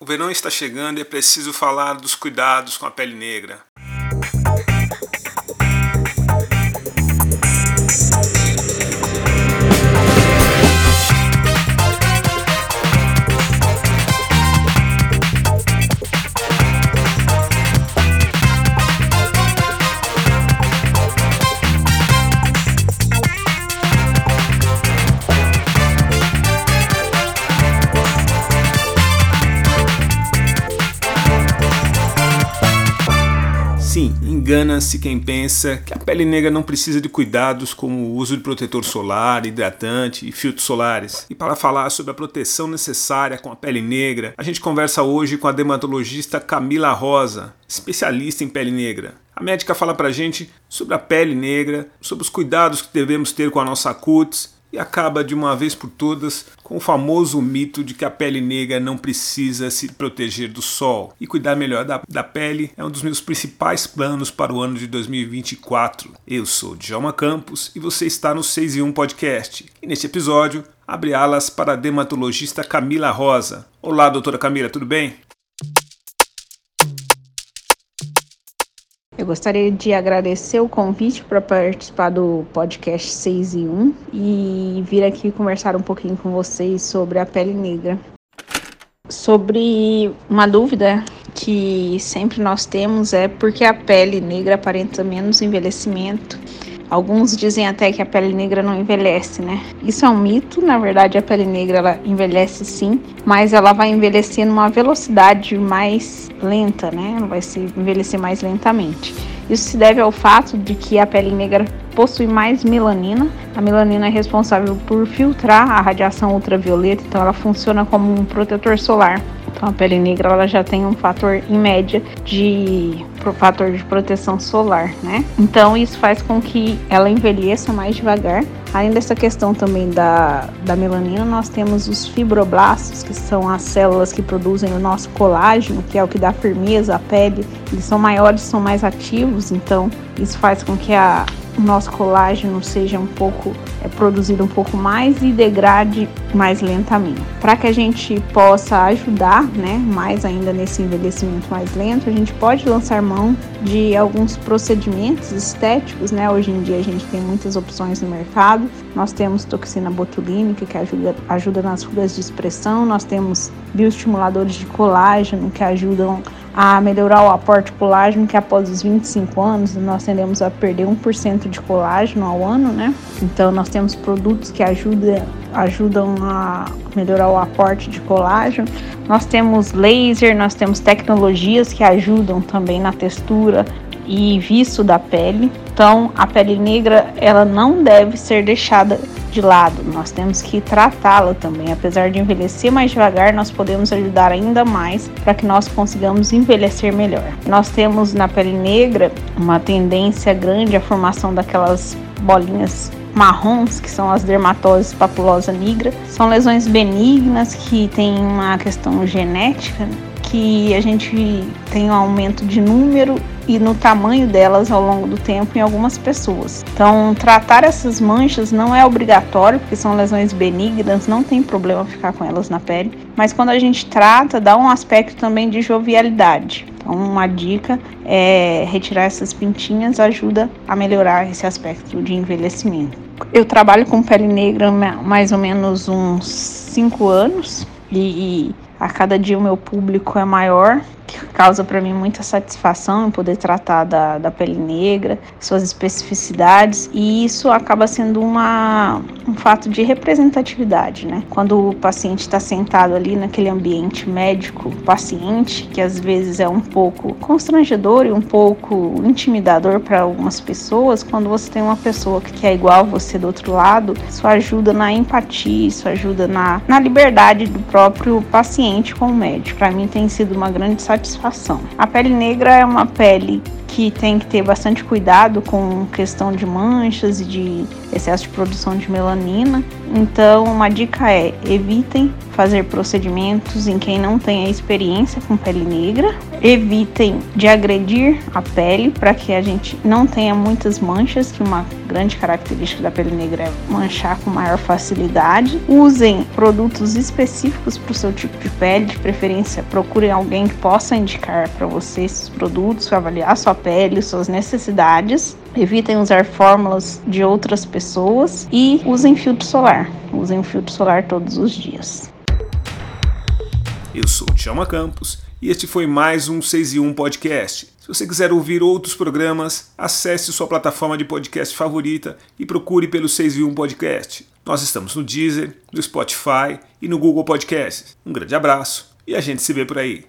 O verão está chegando e é preciso falar dos cuidados com a pele negra. Engana-se quem pensa que a pele negra não precisa de cuidados como o uso de protetor solar, hidratante e filtros solares. E para falar sobre a proteção necessária com a pele negra, a gente conversa hoje com a dermatologista Camila Rosa, especialista em pele negra. A médica fala pra gente sobre a pele negra, sobre os cuidados que devemos ter com a nossa cutis e acaba de uma vez por todas com o famoso mito de que a pele negra não precisa se proteger do sol. E cuidar melhor da, da pele é um dos meus principais planos para o ano de 2024. Eu sou Djalma Campos e você está no 6 e 1 Podcast. E neste episódio, abre alas para a dermatologista Camila Rosa. Olá, doutora Camila, tudo bem? Gostaria de agradecer o convite para participar do podcast 6 e 1 e vir aqui conversar um pouquinho com vocês sobre a pele negra. Sobre uma dúvida que sempre nós temos é porque a pele negra aparenta menos envelhecimento Alguns dizem até que a pele negra não envelhece, né? Isso é um mito, na verdade a pele negra ela envelhece sim, mas ela vai envelhecer numa velocidade mais lenta, né? Ela vai se envelhecer mais lentamente. Isso se deve ao fato de que a pele negra possui mais melanina. A melanina é responsável por filtrar a radiação ultravioleta, então ela funciona como um protetor solar. Então a pele negra ela já tem um fator em média de fator de proteção solar, né? Então isso faz com que ela envelheça mais devagar. Além dessa questão também da, da melanina, nós temos os fibroblastos, que são as células que produzem o nosso colágeno, que é o que dá firmeza à pele. Eles são maiores, são mais ativos, então isso faz com que a, o nosso colágeno seja um pouco é produzido um pouco mais e degrade mais lentamente. Para que a gente possa ajudar, né, mais ainda nesse envelhecimento mais lento, a gente pode lançar mão de alguns procedimentos estéticos, né? Hoje em dia a gente tem muitas opções no mercado. Nós temos toxina botulínica que ajuda, ajuda nas rugas de expressão, nós temos bioestimuladores de colágeno que ajudam a melhorar o aporte de colágeno, que após os 25 anos nós tendemos a perder 1% de colágeno ao ano, né? Então nós temos produtos que ajudam, ajudam a melhorar o aporte de colágeno. Nós temos laser, nós temos tecnologias que ajudam também na textura e viço da pele. Então, a pele negra ela não deve ser deixada de lado. Nós temos que tratá-la também. Apesar de envelhecer mais devagar, nós podemos ajudar ainda mais para que nós consigamos envelhecer melhor. Nós temos na pele negra uma tendência grande à formação daquelas bolinhas marrons, que são as dermatoses papulosa nigra, são lesões benignas que têm uma questão genética que a gente tem um aumento de número e no tamanho delas ao longo do tempo em algumas pessoas. Então, tratar essas manchas não é obrigatório, porque são lesões benignas, não tem problema ficar com elas na pele, mas quando a gente trata, dá um aspecto também de jovialidade. Então, uma dica é retirar essas pintinhas ajuda a melhorar esse aspecto de envelhecimento. Eu trabalho com pele negra mais ou menos uns 5 anos e a cada dia o meu público é maior que causa para mim muita satisfação em poder tratar da, da pele negra, suas especificidades, e isso acaba sendo uma, um fato de representatividade, né? Quando o paciente está sentado ali naquele ambiente médico-paciente, que às vezes é um pouco constrangedor e um pouco intimidador para algumas pessoas, quando você tem uma pessoa que é igual você do outro lado, isso ajuda na empatia, isso ajuda na, na liberdade do próprio paciente com o médico. Para mim tem sido uma grande satisfação satisfação. A pele negra é uma pele que tem que ter bastante cuidado com questão de manchas e de excesso de produção de melanina. Então, uma dica é: evitem fazer procedimentos em quem não tenha experiência com pele negra, evitem de agredir a pele para que a gente não tenha muitas manchas, que uma grande característica da pele negra é manchar com maior facilidade. Usem produtos específicos para o seu tipo de pele, de preferência procurem alguém que possa indicar para você esses produtos, avaliar sua pele, suas necessidades. Evitem usar fórmulas de outras pessoas e usem filtro solar. Usem filtro solar todos os dias. Eu sou Tchalma Campos e este foi mais um 6 e 1 podcast. Se você quiser ouvir outros programas, acesse sua plataforma de podcast favorita e procure pelo 6 e 1 Podcast. Nós estamos no Deezer, no Spotify e no Google Podcasts. Um grande abraço e a gente se vê por aí.